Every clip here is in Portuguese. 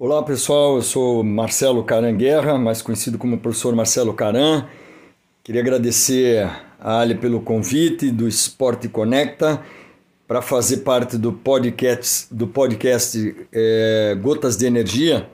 Olá pessoal, eu sou Marcelo Caran Guerra, mais conhecido como professor Marcelo Caran. Queria agradecer a Ali pelo convite do Esporte Conecta para fazer parte do podcast, do podcast é, Gotas de Energia.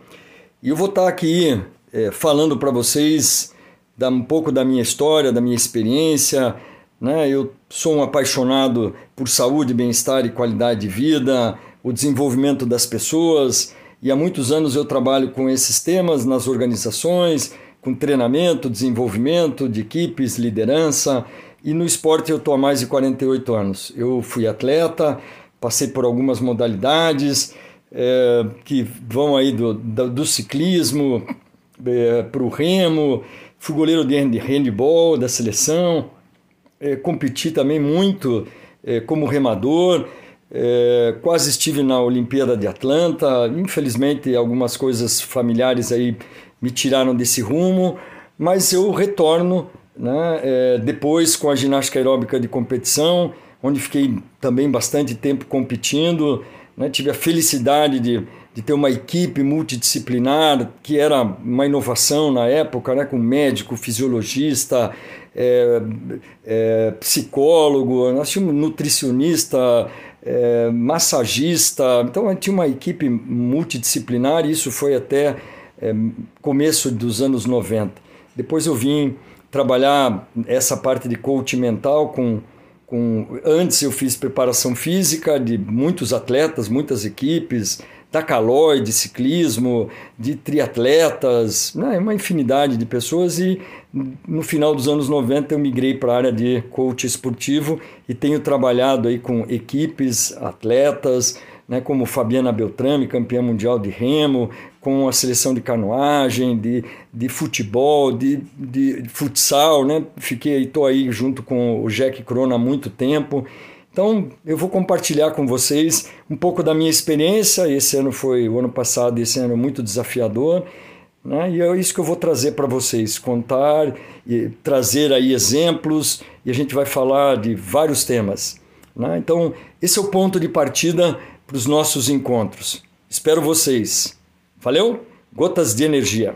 E eu vou estar aqui é, falando para vocês da, um pouco da minha história, da minha experiência. Né? Eu sou um apaixonado por saúde, bem-estar e qualidade de vida, o desenvolvimento das pessoas e há muitos anos eu trabalho com esses temas nas organizações, com treinamento, desenvolvimento de equipes, liderança. E no esporte eu estou há mais de 48 anos. Eu fui atleta, passei por algumas modalidades é, que vão aí do, do, do ciclismo é, para o remo, fui goleiro de handball da seleção, é, competi também muito como remador. É, quase estive na Olimpíada de Atlanta. Infelizmente, algumas coisas familiares aí me tiraram desse rumo, mas eu retorno né, é, depois com a ginástica aeróbica de competição, onde fiquei também bastante tempo competindo. Né, tive a felicidade de, de ter uma equipe multidisciplinar, que era uma inovação na época, né, com médico, fisiologista, é, é, psicólogo, nós nutricionista, é, massagista. Então tinha uma equipe multidisciplinar e isso foi até é, começo dos anos 90. Depois eu vim trabalhar essa parte de coach mental com, com antes eu fiz preparação física de muitos atletas, muitas equipes, da calói, de ciclismo, de triatletas, né, uma infinidade de pessoas e no final dos anos 90 eu migrei para a área de coach esportivo e tenho trabalhado aí com equipes, atletas, né, como Fabiana Beltrame, campeã mundial de remo, com a seleção de canoagem, de, de futebol, de, de futsal, né? Fiquei, estou aí junto com o Jack Crona há muito tempo então, eu vou compartilhar com vocês um pouco da minha experiência. Esse ano foi o ano passado, esse ano muito desafiador, né? E é isso que eu vou trazer para vocês, contar e trazer aí exemplos, e a gente vai falar de vários temas, né? Então, esse é o ponto de partida para os nossos encontros. Espero vocês. Valeu? Gotas de energia.